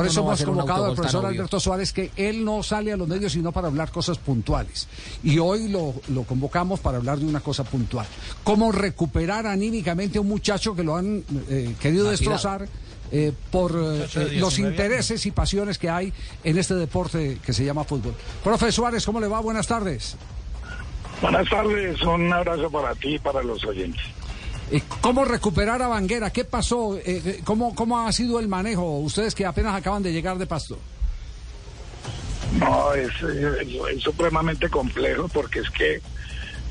Por eso hemos convocado al profesor Alberto Suárez, que él no sale a los medios sino para hablar cosas puntuales. Y hoy lo, lo convocamos para hablar de una cosa puntual. ¿Cómo recuperar anímicamente a un muchacho que lo han eh, querido destrozar? Eh, por eh, los intereses y pasiones que hay en este deporte que se llama fútbol. Profe Suárez, ¿cómo le va? Buenas tardes. Buenas tardes, un abrazo para ti y para los oyentes. ¿Cómo recuperar a Vanguera? ¿Qué pasó? ¿cómo, ¿Cómo ha sido el manejo? Ustedes que apenas acaban de llegar de Pasto. No, es, es, supremamente complejo porque es que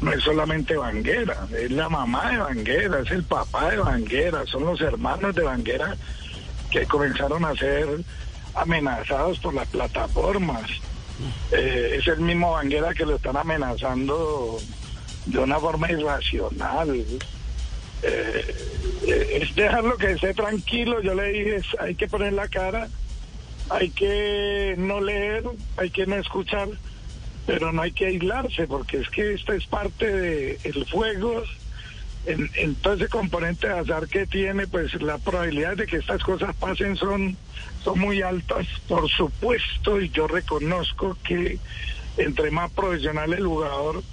no es solamente Vanguera, es la mamá de Vanguera, es el papá de Vanguera, son los hermanos de Vanguera que comenzaron a ser amenazados por las plataformas. Eh, es el mismo Vanguera que lo están amenazando de una forma irracional. Eh, eh, dejarlo que esté tranquilo. Yo le dije, hay que poner la cara, hay que no leer, hay que no escuchar, pero no hay que aislarse, porque es que esta es parte del el fuego en, ese componente de azar que tiene, pues la probabilidad de que estas cosas pasen son, son muy altas, por supuesto, y yo reconozco que entre más profesional el jugador,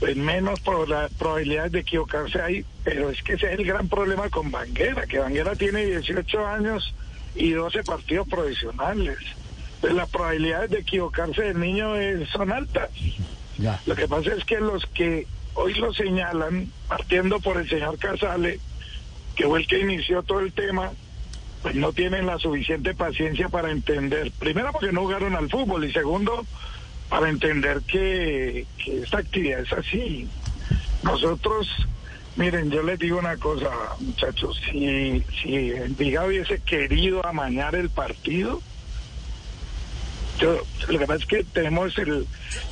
pues menos probabilidades de equivocarse hay, pero es que ese es el gran problema con Vanguera, que Vanguera tiene 18 años y 12 partidos profesionales. Pues las probabilidades de equivocarse del niño son altas. Lo que pasa es que los que hoy lo señalan, partiendo por el señor Casale, que fue el que inició todo el tema, pues no tienen la suficiente paciencia para entender, primero porque no jugaron al fútbol y segundo, para entender que, esta actividad es así. Nosotros, miren, yo les digo una cosa, muchachos, si, si Envigado hubiese querido amañar el partido, yo, lo que pasa es que tenemos el,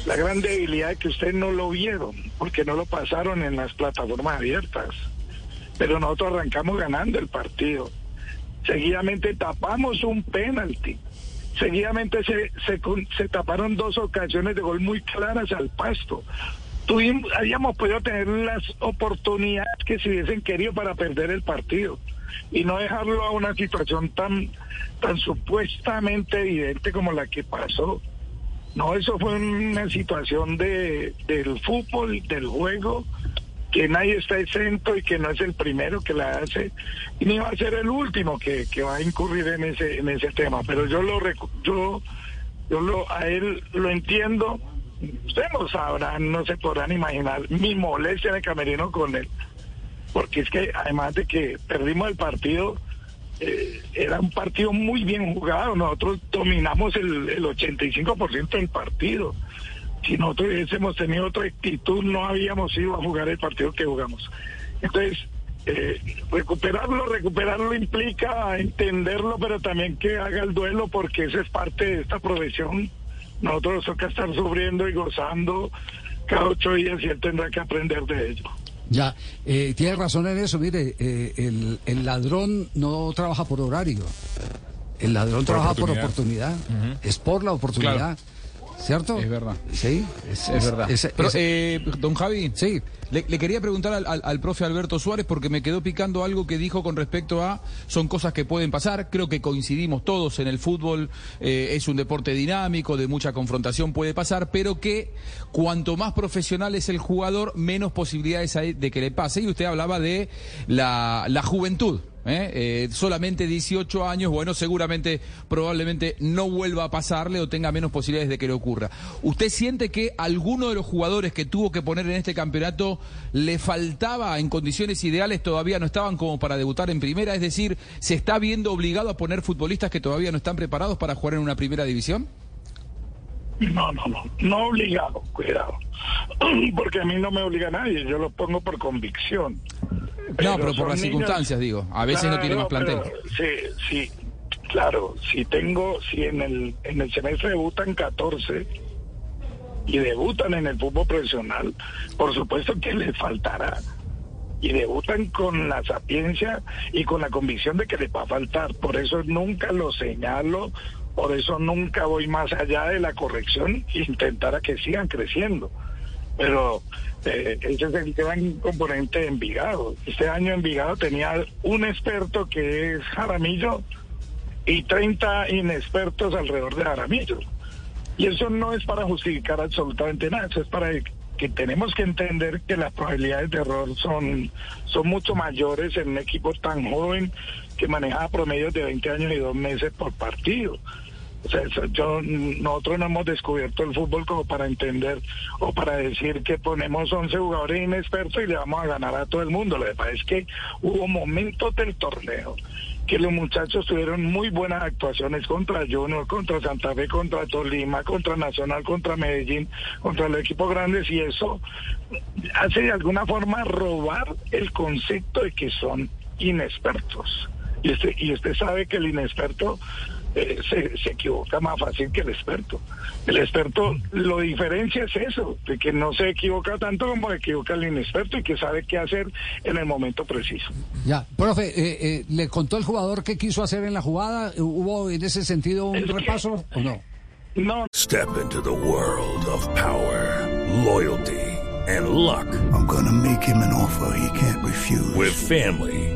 la gran debilidad de que ustedes no lo vieron, porque no lo pasaron en las plataformas abiertas. Pero nosotros arrancamos ganando el partido. Seguidamente tapamos un penalti. Seguidamente se, se, se taparon dos ocasiones de gol muy claras al pasto. Tuvimos, habíamos podido tener las oportunidades que se hubiesen querido para perder el partido y no dejarlo a una situación tan, tan supuestamente evidente como la que pasó. No, eso fue una situación de, del fútbol, del juego, que nadie está exento y que no es el primero que la hace ni va a ser el último que, que va a incurrir en ese en ese tema. Pero yo lo yo yo lo a él lo entiendo. Ustedes no sabrán no se podrán imaginar mi molestia en el camerino con él. Porque es que además de que perdimos el partido, eh, era un partido muy bien jugado, nosotros dominamos el, el 85% del partido. Si nosotros hubiésemos tenido otra actitud, no habíamos ido a jugar el partido que jugamos. Entonces, eh, recuperarlo, recuperarlo implica entenderlo, pero también que haga el duelo, porque eso es parte de esta profesión. Nosotros toca estar sufriendo y gozando cada ocho días y él tendrá que aprender de ello. Ya, eh, tiene razón en eso. Mire, eh, el, el, ladrón no trabaja por horario. El ladrón trabaja por oportunidad. Es por la oportunidad. ¿Cierto? Es verdad. Sí, es, verdad. Eh, don Javi, sí. Le, quería preguntar al, profe Alberto Suárez porque me quedó picando algo que dijo con respecto a son cosas que pueden pasar. Creo que coincidimos todos en el fútbol. Eh, es un deporte dinámico, de mucha confrontación puede pasar, pero que cuanto más profesional es el jugador, menos posibilidades hay de que le pase. Y usted hablaba de la, la juventud. ¿Eh? Eh, solamente 18 años, bueno, seguramente, probablemente no vuelva a pasarle o tenga menos posibilidades de que le ocurra. ¿Usted siente que alguno de los jugadores que tuvo que poner en este campeonato le faltaba en condiciones ideales, todavía no estaban como para debutar en primera? Es decir, ¿se está viendo obligado a poner futbolistas que todavía no están preparados para jugar en una primera división? No, no, no, no obligado, cuidado. Porque a mí no me obliga nadie, yo lo pongo por convicción. no, pero por las circunstancias, digo. A veces no tiene más plantel. sí, sí, claro. Si tengo, si en el, en el semestre debutan 14 y debutan en el fútbol profesional, por supuesto que les faltará. Y debutan con la sapiencia y con la convicción de que les va a faltar. Por eso nunca lo señalo por eso nunca voy más allá de la corrección e intentar a que sigan creciendo. Pero eh, ese es el gran componente de Envigado. Este año Envigado tenía un experto que es Jaramillo, y 30 inexpertos alrededor de Jaramillo. Y eso no es para justificar absolutamente nada, eso es para que tenemos que entender que las probabilidades de error son, son mucho mayores en un equipo tan joven que maneja promedios de 20 años y dos meses por partido. O sea, yo, nosotros no hemos descubierto el fútbol como para entender o para decir que ponemos 11 jugadores inexpertos y le vamos a ganar a todo el mundo. Lo que pasa es que hubo momentos del torneo que los muchachos tuvieron muy buenas actuaciones contra Junior, contra Santa Fe, contra Tolima, contra Nacional, contra Medellín, contra los equipos grandes y eso hace de alguna forma robar el concepto de que son inexpertos. Y usted, y usted sabe que el inexperto eh, se, equivoca más fácil que el experto. El experto lo diferencia es eso, de que no se equivoca tanto como se equivoca el inexperto y que sabe qué hacer en el momento preciso. Ya, profe, eh, eh, ¿le contó el jugador qué quiso hacer en la jugada? ¿Hubo en ese sentido un repaso o no? No. Step into the world of power, loyalty and luck. I'm gonna make him an offer he can't refuse. With family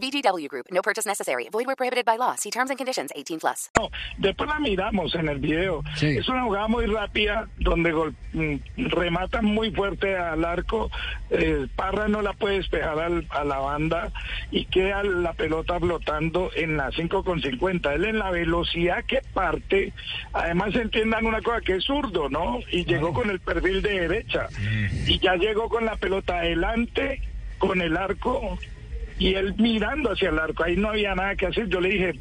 VGW Group, no purchase necessary. Void where prohibited by law. See terms and conditions 18 plus. No, después la miramos en el video. Sí. Es una jugada muy rápida donde gol, mm, rematan muy fuerte al arco. Eh, Parra no la puede despejar al, a la banda y queda la pelota flotando en la 5 con 50. Él en la velocidad que parte, además entiendan una cosa que es zurdo, ¿no? Y llegó con el perfil de derecha. Y ya llegó con la pelota adelante, con el arco y él mirando hacia el arco, ahí no había nada que hacer. Yo le dije,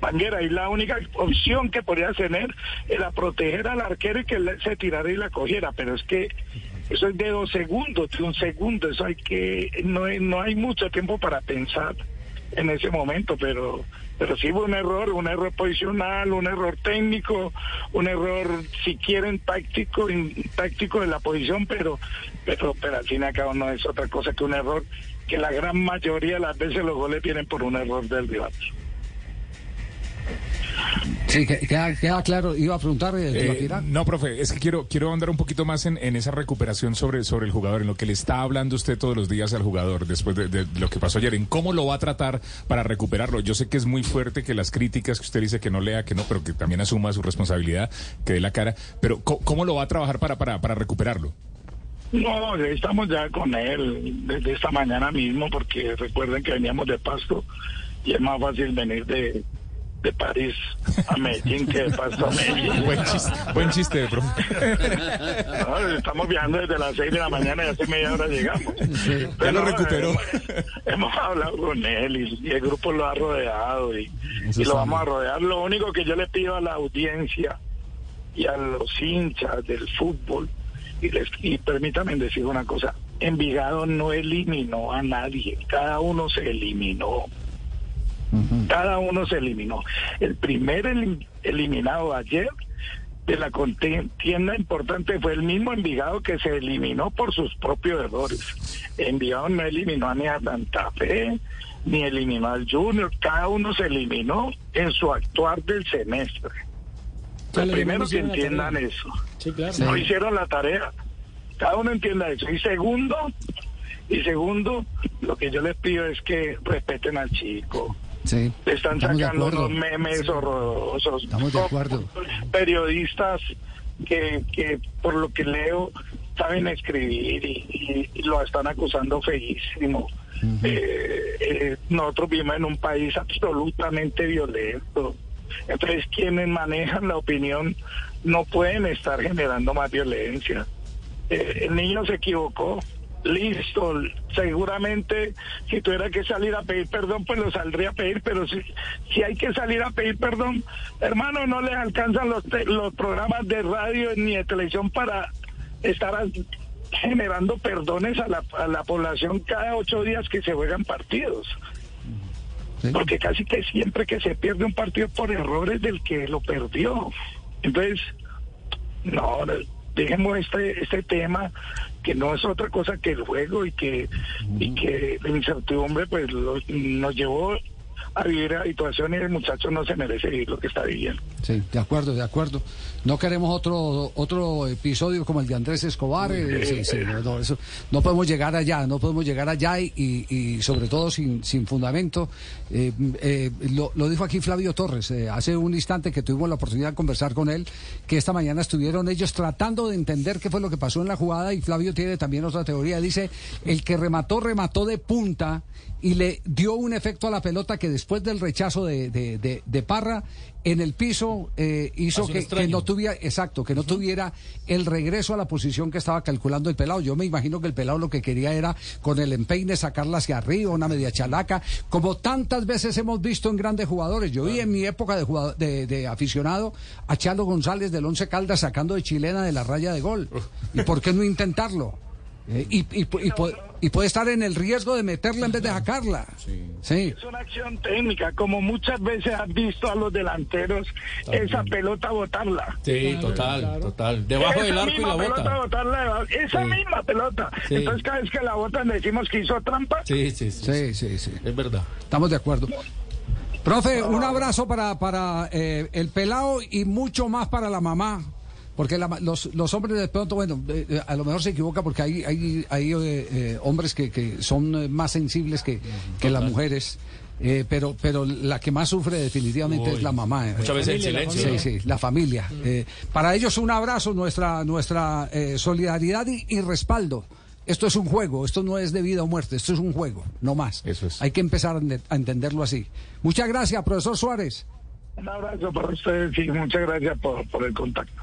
Banguera, y la única opción que podía tener era proteger al arquero y que él se tirara y la cogiera, pero es que eso es de dos segundos, de un segundo, eso hay que, no, no hay mucho tiempo para pensar en ese momento, pero pero sí hubo un error, un error posicional, un error técnico, un error, si quieren, táctico, táctico de la posición, pero, pero, pero al fin y al cabo no es otra cosa que un error que la gran mayoría de las veces los goles vienen por un error del rival. Sí, queda, queda, claro. Iba a preguntar. Eh, no, profe, es que quiero quiero andar un poquito más en, esa recuperación sobre, sobre el jugador, en lo que le está hablando usted todos los días al jugador después de, lo que pasó ayer, en cómo lo va a tratar para recuperarlo. Yo sé que es muy fuerte que las críticas que usted dice que no lea, que no, pero que también asuma su responsabilidad, que dé la cara, pero ¿cómo, lo va a trabajar para, para, para recuperarlo? No, estamos ya con él desde esta mañana mismo, porque recuerden que veníamos de Pasto y es más fácil venir de, de París a Medellín que de Pasto a Medellín. buen chiste, buen chiste bro. estamos viajando desde las 6 de la mañana y hace media hora llegamos. ya lo recuperó. Hemos, hablado con él y, el grupo lo ha rodeado y, y lo vamos a rodear. Lo único que yo le pido a la audiencia y a los hinchas del fútbol y, permítanme decir una cosa, Envigado no eliminó a nadie, cada uno se eliminó. Cada uno se eliminó. El primer eliminado ayer de la contienda importante fue el mismo Envigado que se eliminó por sus propios errores. Envigado no eliminó ni a Santa Fe, ni eliminó al Junior, cada uno se eliminó en su actuar del semestre. Primero que entiendan eso. No hicieron la tarea. Cada uno entienda eso. Y segundo, y segundo, lo que yo les pido es que respeten al chico. Sí, están sacando unos memes horrorosos. Estamos de acuerdo. Periodistas que, que, por lo que leo, saben escribir y, lo están acusando feísimo. Eh, eh, nosotros vivimos en un país absolutamente violento. Entonces, quienes manejan la opinión no pueden estar generando más violencia. Eh, el niño se equivocó. Listo, seguramente si tuviera que salir a pedir perdón, pues lo saldría a pedir, pero si, si hay que salir a pedir perdón, hermano, no les alcanzan los, los programas de radio ni de televisión para estar generando perdones a la, a la población cada ocho días que se juegan partidos. Porque casi que siempre que se pierde un partido por errores del que lo perdió. Entonces, no, dejemos este, este tema que no es otra cosa que el juego y que, y que la incertidumbre pues nos llevó a vivir la situación y el muchacho no se merece vivir lo que está viviendo. Sí, de acuerdo, de acuerdo. No queremos otro otro episodio como el de Andrés Escobar. Eh, sí, sí, no, eso, no podemos llegar allá, no podemos llegar allá y, y, sobre todo sin, sin fundamento. Eh, eh, lo, lo, dijo aquí Flavio Torres hace un instante que tuvimos la oportunidad de conversar con él, que esta mañana estuvieron ellos tratando de entender qué fue lo que pasó en la jugada y Flavio tiene también otra teoría. Dice, el que remató, remató de punta y le dio un efecto a la pelota que después del rechazo de, de, de, Parra en el piso eh, hizo que, no tuviera, exacto, que no tuviera el regreso a la posición que estaba calculando el pelado. Yo me imagino que el pelado lo que quería era con el empeine sacarla hacia arriba, una media chalaca, como tantas veces hemos visto en grandes jugadores. Yo vi en mi época de, de, aficionado a Chalo González del Once Caldas sacando de chilena de la raya de gol. ¿Y por qué no intentarlo? Eh, y, y, y, puede estar en el riesgo de meterla en vez de sacarla. Sí. Es una acción técnica, como muchas veces has visto a los delanteros esa pelota botarla. Sí, total, total. Debajo del arco y la bota. Botarla, esa misma pelota. Entonces cada vez que la botan decimos que hizo trampa. Sí, sí, sí. Sí, sí, Es verdad. Estamos de acuerdo. Profe, un abrazo para, para eh, el pelado y mucho más para la mamá. Porque los, los, hombres de pronto, bueno, eh, eh, a lo mejor se equivoca porque hay, hay, hay eh, hombres que, que, son más sensibles que, que las mujeres. pero pero la que más sufre definitivamente es la mamá. Muchas veces el silencio. Sí, sí, la familia. para ellos un abrazo, nuestra nuestra solidaridad y, y, respaldo. Esto es un juego, esto no es de vida o muerte, esto es un juego, no más. Eso es. Hay que empezar a entenderlo así. Muchas gracias, profesor Suárez. Un abrazo para ustedes y muchas gracias por, por el contacto.